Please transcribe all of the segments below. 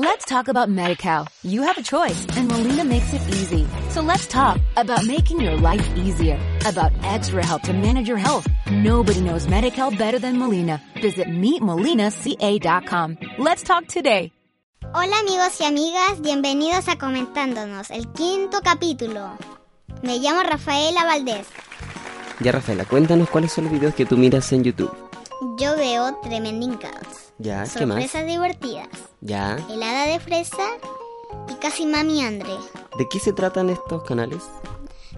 Let's talk about MediCal. You have a choice and Molina makes it easy. So let's talk about making your life easier, about extra help to manage your health. Nobody knows MediCal better than Molina. Visit meetmolinaca.com. Let's talk today. Hola amigos y amigas, bienvenidos a Comentándonos, el quinto capítulo. Me llamo Rafaela Valdés. Ya, Rafaela, cuéntanos cuáles son los videos que tú miras en YouTube. Girls. Ya, ¿qué más? Sorpresas divertidas. Ya. Helada de fresa y casi mami Andre. ¿De qué se tratan estos canales?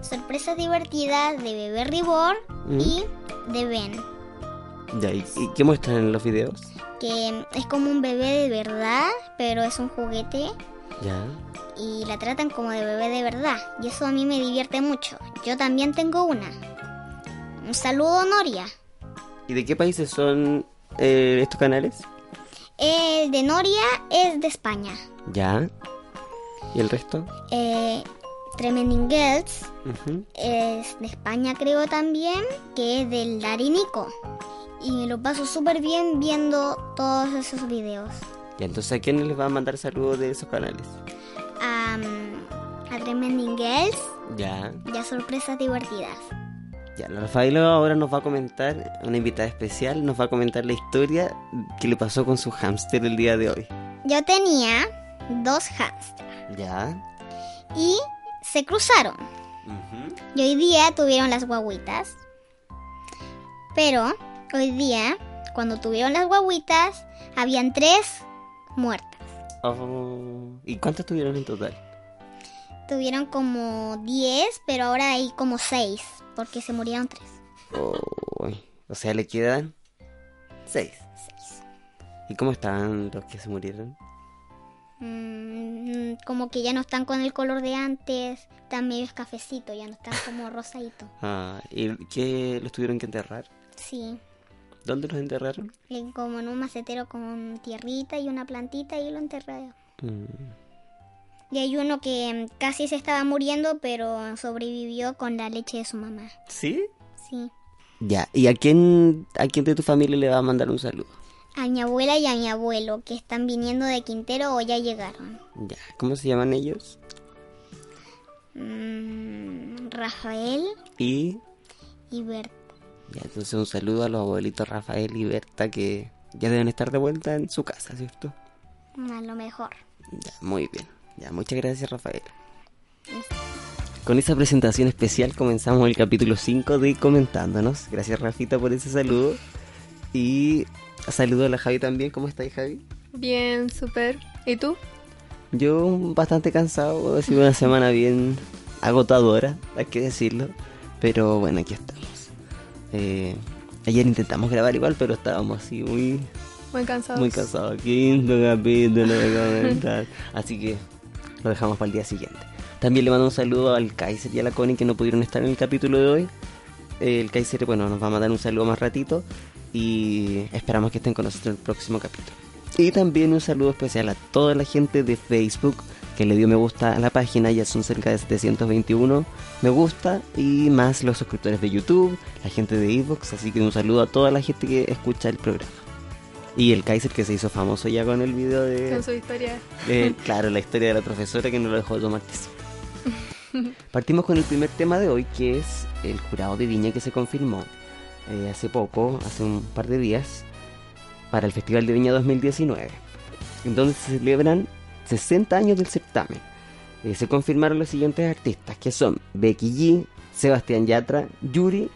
Sorpresas divertidas de Bebé Ribor Mm. y de Ben. Ya, ¿y, y qué muestran en los videos? Que es como un bebé de verdad, pero es un juguete Ya. y la tratan como de bebé de verdad. Y eso a mí me divierte mucho. Yo también tengo una. Un saludo, Noria. ¿Y de qué países son eh, estos canales? El de Noria es de España. Ya. ¿Y el resto? Eh, Tremending Girls Ujú. es de España creo también, que es del Darinico. Y me lo paso súper bien viendo todos esos videos. Ya, entonces, ¿a quién les va a mandar saludos de esos canales? A, mm, a Tremending Girls Ya. y a sorpresas divertidas. Ya, la Rafaela ahora nos va a comentar, una invitada especial, nos va a comentar la historia que le pasó con su hámster el día de hoy. Yo tenía dos hamsters Ya. y se cruzaron. Y hoy día tuvieron las guaguitas. Pero hoy día, cuando tuvieron las guaguitas, habían tres muertas. Oh, ¿Y cuántas tuvieron en total? Tuvieron como 10, pero ahora hay como 6, porque se murieron 3. Oh, o sea, le quedan seis. ¿Y cómo están los que se murieron? Mm, como que ya no están con el color de antes, están medio cafecito, ya no están como rosadito. Ah, ¿Y qué los tuvieron que enterrar? Sí, ¿Dónde los enterraron? en- como en un macetero con tierrita y una plantita y lo enterré. Mm, Y hay uno que mm, casi se estaba muriendo, pero sobrevivió con la leche de su mamá. ¿Sí? Sí. Ya, ¿y a quién, a quién de tu familia le va a mandar un saludo? A mi abuela y a mi abuelo, que están viniendo de Quintero o ya llegaron. Ya, ¿cómo se llaman ellos? Mm, Rafael Y y Berta. ya, entonces un saludo a los abuelitos Rafael y Berta que ya deben estar de vuelta en su casa, ¿cierto? A lo mejor. Ya, muy bien. Ya, muchas gracias Rafael. Con esa presentación especial comenzamos el capítulo 5 de Comentándonos. Gracias Rafita por ese saludo. Y saludo a la Javi también. ¿Cómo estáis Javi? Bien, súper. ¿Y tú? Yo bastante cansado, ha sido una semana bien agotadora, hay que decirlo. Pero bueno, aquí estamos. Eh, ayer intentamos grabar igual, pero estábamos así muy, Muy cansado. muy cansados. Quinto capítulo de comentar. Así que lo dejamos para el día siguiente. También le mando un saludo al Kaiser y a la Connie que no pudieron estar en el capítulo de hoy. El Kaiser, bueno, nos va a mandar un saludo más ratito. Y esperamos que estén con nosotros en el próximo capítulo. Y también un saludo especial a toda la gente de Facebook que le dio me gusta a la página. Ya son cerca de 721 me gusta. Y más los suscriptores de YouTube, la gente de Evox. Así que un saludo a toda la gente que escucha el programa. Y el Kaiser que se hizo famoso ya con el video de... Con su historia. Eh, claro, la historia de la profesora que no lo dejó tomar. Partimos con el primer tema de hoy, que es el jurado de Viña que se confirmó eh, hace poco, hace un par de días, para el Festival de Viña 2019, en donde se celebran 60 años del certamen. Eh, se confirmaron los siguientes artistas, que son Becky G, Sebastián Yatra, Yuri,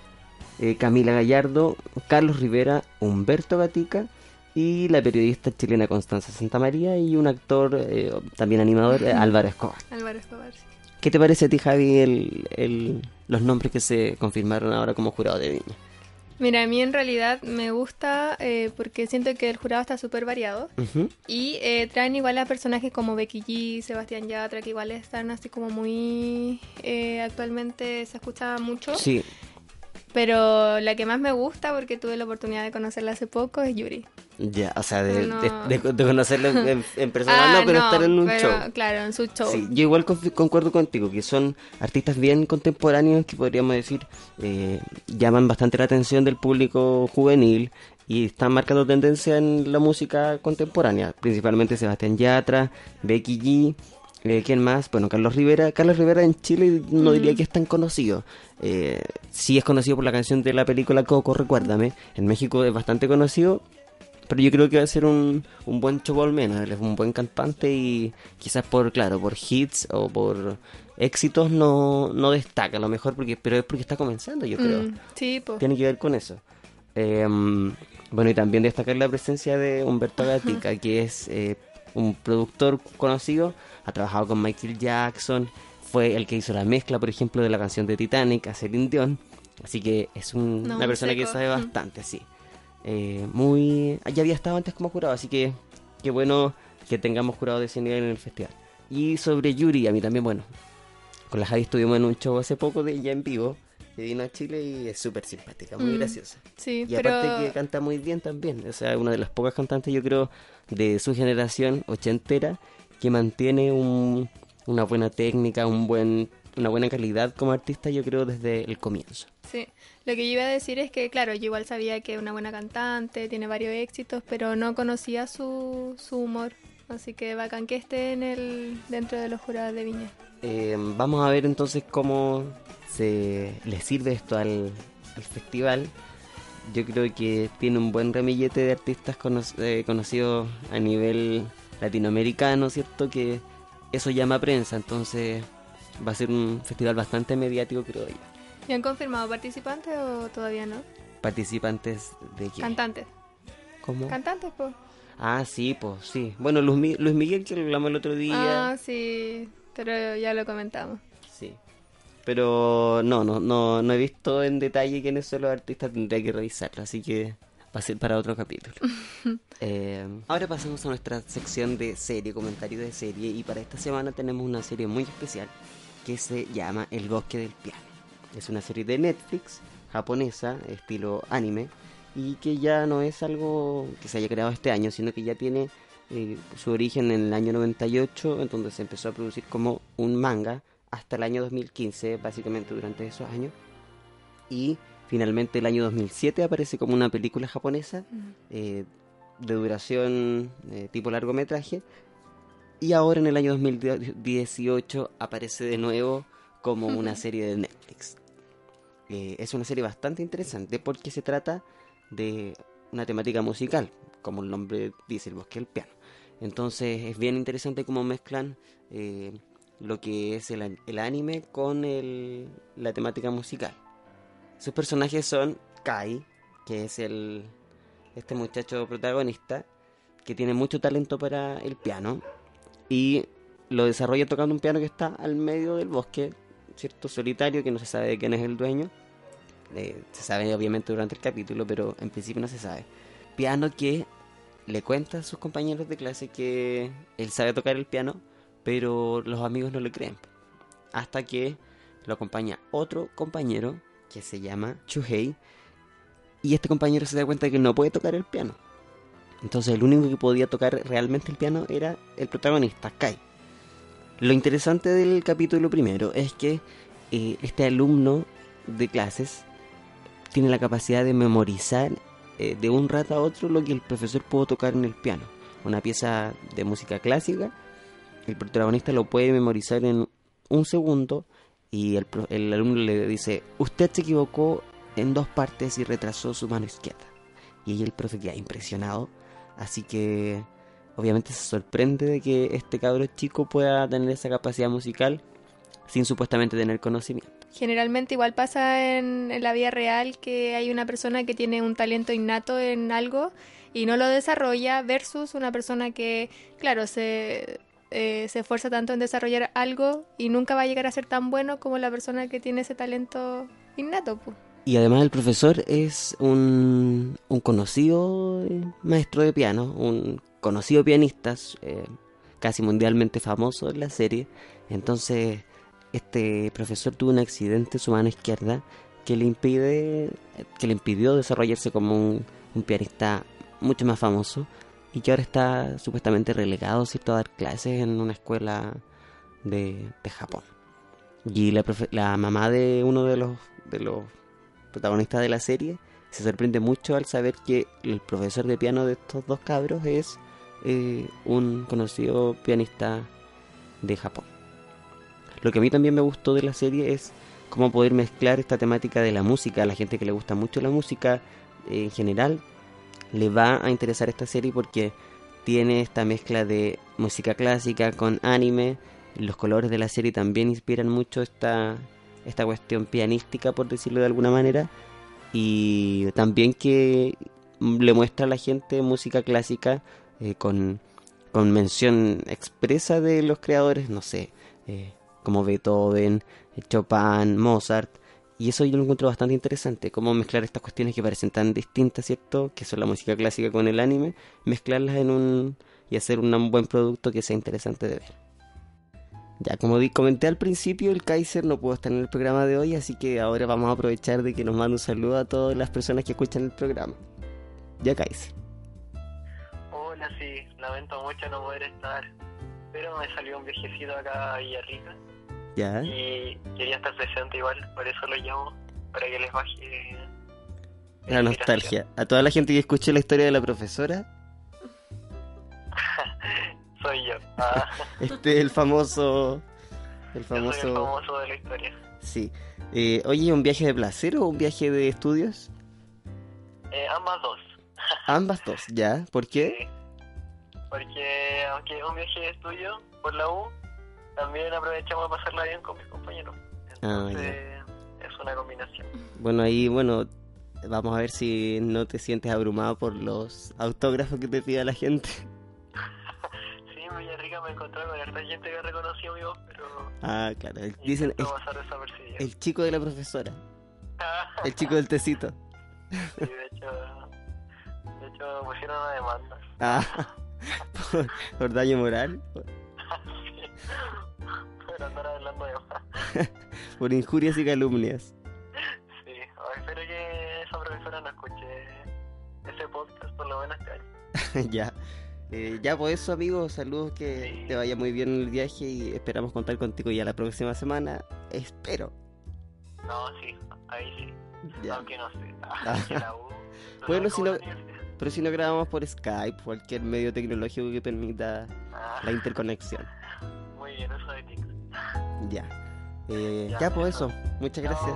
eh, Camila Gallardo, Carlos Rivera, Humberto Gatica y la periodista chilena Constanza Santamaría y un actor, eh, también animador, eh, Álvaro Escobar. Álvaro Escobar. sí. ¿Qué te parece a ti, Javi, el, el- los nombres que se confirmaron ahora como jurado de Viña? Mira, a mí en realidad me gusta eh, porque siento que el jurado está súper variado. Y eh, traen igual a personajes como Becky G, Sebastián Yatra, que igual están así como muy... eh, actualmente se escucha mucho. Sí, Pero la que más me gusta, porque tuve la oportunidad de conocerla hace poco, es Yuri. Ya, o sea, de, No. de- de- de conocerlo en, persona, Ah, no, pero no, estar en un pero, show. Claro, en su show. Sí, yo igual conf- concuerdo contigo, que son artistas bien contemporáneos que podríamos decir eh, llaman bastante la atención del público juvenil y están marcando tendencia en la música contemporánea, principalmente Sebastián Yatra, Becky G, eh, ¿quién más? Bueno, Carlos Rivera. Carlos Rivera en Chile no diría Mm. que es tan conocido. Eh, sí es conocido por la canción de la película Coco, recuérdame. En México es bastante conocido, pero yo creo que va a ser un, un buen show al menos. Él es un buen cantante y quizás por, claro, por hits o por éxitos no, no destaca a lo mejor, porque pero es porque está comenzando, yo creo Mm, sí, tiene que ver con eso. Eh, bueno, y también destacar la presencia de Humberto Gatica, que es eh, un productor conocido, ha trabajado con Michael Jackson, fue el que hizo la mezcla, por ejemplo, de la canción de Titanic a Celine Dion, así que es un- No, una un persona que sabe Mm. bastante, sí. Eh, muy... Ya había estado antes como jurado, así que qué bueno que tengamos jurado de ese nivel en el festival. Y sobre Yuri, a mí también, bueno, con la Javi estuvimos en un show hace poco de ella en vivo, que vino a Chile y es súper simpática, muy Mm, graciosa. Sí, Y pero. aparte que canta muy bien también, o sea, una de las pocas cantantes yo creo de su generación ochentera que mantiene un- una buena técnica, un buen, una buena calidad como artista yo creo desde el comienzo. Sí, lo que yo iba a decir es que, claro, yo igual sabía que es una buena cantante, tiene varios éxitos, pero no conocía su, su humor. Así que bacán que esté en el, dentro de los jurados de Viña. Eh, vamos a ver entonces cómo se le sirve esto al, al festival. Yo creo que tiene un buen ramillete de artistas cono- eh, conocidos a nivel latinoamericano, ¿cierto? Que eso llama prensa, entonces va a ser un festival bastante mediático, creo yo. ¿Y han confirmado participantes o todavía no? Participantes de qué? Cantantes. ¿Cómo? Cantantes, pues. ah, sí, pues sí. Bueno, Luis, Mi- Luis Miguel, que lo hablamos el otro día. Ah, sí, pero ya lo comentamos. Sí. Pero no, no, no, no he visto en detalle quiénes son los artistas, tendría que revisarlo, así que va a ser para otro capítulo. Eh, ahora pasamos a nuestra sección de serie, comentario de serie, y para esta semana tenemos una serie muy especial que se llama El Bosque del Piano. Es una serie de Netflix, japonesa, estilo anime, y que ya no es algo que se haya creado este año, sino que ya tiene eh, su origen en el año 98, en donde se empezó a producir como un manga hasta el año 2015, básicamente durante esos años. Y finalmente el año 2007 aparece como una película japonesa eh, de duración eh, tipo largometraje. Y ahora en el año 2018 aparece de nuevo como una serie de Netflix. Eh, es una serie bastante interesante porque se trata de una temática musical, como el nombre dice, el bosque del piano. Entonces es bien interesante cómo mezclan eh, lo que es el, el anime con el- la temática musical. Sus personajes son Kai, que es el este muchacho protagonista que tiene mucho talento para el piano y lo desarrolla tocando un piano que está al medio del bosque, cierto solitario que no se sabe de quién es el dueño. Eh, se sabe obviamente durante el capítulo, pero en principio no se sabe. Piano que le cuenta a sus compañeros de clase que él sabe tocar el piano, pero los amigos no le creen. Hasta que lo acompaña otro compañero que se llama Chuhei y este compañero se da cuenta de que no puede tocar el piano. Entonces el único que podía tocar realmente el piano era el protagonista, Kai. Lo interesante del capítulo primero es que eh, este alumno de clases tiene la capacidad de memorizar eh, de un rato a otro lo que el profesor pudo tocar en el piano. Una pieza de música clásica, el protagonista lo puede memorizar en un segundo y el, el alumno le dice, usted se equivocó en dos partes y retrasó su mano izquierda. Y ahí el profe queda impresionado, así que obviamente se sorprende de que este cabro chico pueda tener esa capacidad musical sin supuestamente tener conocimiento. Generalmente igual pasa en, la vida real que hay una persona que tiene un talento innato en algo y no lo desarrolla versus una persona que, claro, se, eh, se esfuerza tanto en desarrollar algo y nunca va a llegar a ser tan bueno como la persona que tiene ese talento innato. pues. Y además el profesor es un, un conocido eh, maestro de piano, un conocido pianista, eh, casi mundialmente famoso en la serie. Entonces este profesor tuvo un accidente en su mano izquierda que le impide, que le impidió desarrollarse como un, pianista mucho más famoso y que ahora está supuestamente relegado ¿cierto? a dar clases en una escuela de, de Japón. Y la, la mamá de uno de los, de los protagonistas de la serie se sorprende mucho al saber que el profesor de piano de estos dos cabros es eh, un conocido pianista de Japón. Lo que a mí también me gustó de la serie es cómo poder mezclar esta temática de la música. A la gente que le gusta mucho la música eh, en general le va a interesar esta serie porque tiene esta mezcla de música clásica con anime. Los colores de la serie también inspiran mucho esta, esta cuestión pianística, por decirlo de alguna manera. Y también que le muestra a la gente música clásica eh, con, con mención expresa de los creadores, no sé, eh, como Beethoven, Chopin, Mozart. Y eso yo lo encuentro bastante interesante, cómo mezclar estas cuestiones que parecen tan distintas, ¿cierto? Que son la música clásica con el anime, mezclarlas en un... y hacer un buen producto que sea interesante de ver. Ya, como comenté al principio, el Kaiser no pudo estar en el programa de hoy, así que ahora vamos a aprovechar de que nos mande un saludo a todas las personas que escuchan el programa. Ya, Kaiser. Hola, sí, lamento mucho no poder estar, pero me salió un viajecito acá a Villarrica Ya. y quería estar presente igual, por eso lo llamo, para que les baje La nostalgia. A toda la gente que escuche la historia de la profesora, Ah, este es el famoso. El yo soy el famoso. famoso de la historia. Sí. Eh, oye, ¿un viaje de placer o un viaje de estudios? Eh, ambas dos. Ambas dos, ¿ya? ¿Por qué? Sí. Porque aunque un viaje de estudio por la U, también aprovechamos de pasarla bien con mis compañeros. Ah, Entonces, es una combinación. Bueno, ahí, bueno, vamos a ver si no te sientes abrumado por los autógrafos que te pida la gente. Me encontré con harta gente que reconoció mi voz, pero Ah, claro. el- Dicen el, chico de la profesora. El chico del tecito. Sí, de hecho, de hecho pusieron una demanda. Ah, por, por daño moral, Sí. Por andar hablando de más. por injurias y calumnias. Sí, oh, espero que esa profesora no escuche ese podcast por lo menos este año. ya. Eh, ya, pues eso, amigos. Saludos, que te vaya muy bien el viaje y esperamos contar contigo ya la próxima semana. Espero. No, sí, ahí sí. Ya. Aunque no sé. Ah. la U, Bueno, no si no-. Pero si no grabamos por Skype, cualquier medio tecnológico que permita Ah, la interconexión. muy bien, eso de TikTok. Ya. Eh, Ya, ya, pues eso. eso. Muchas gracias.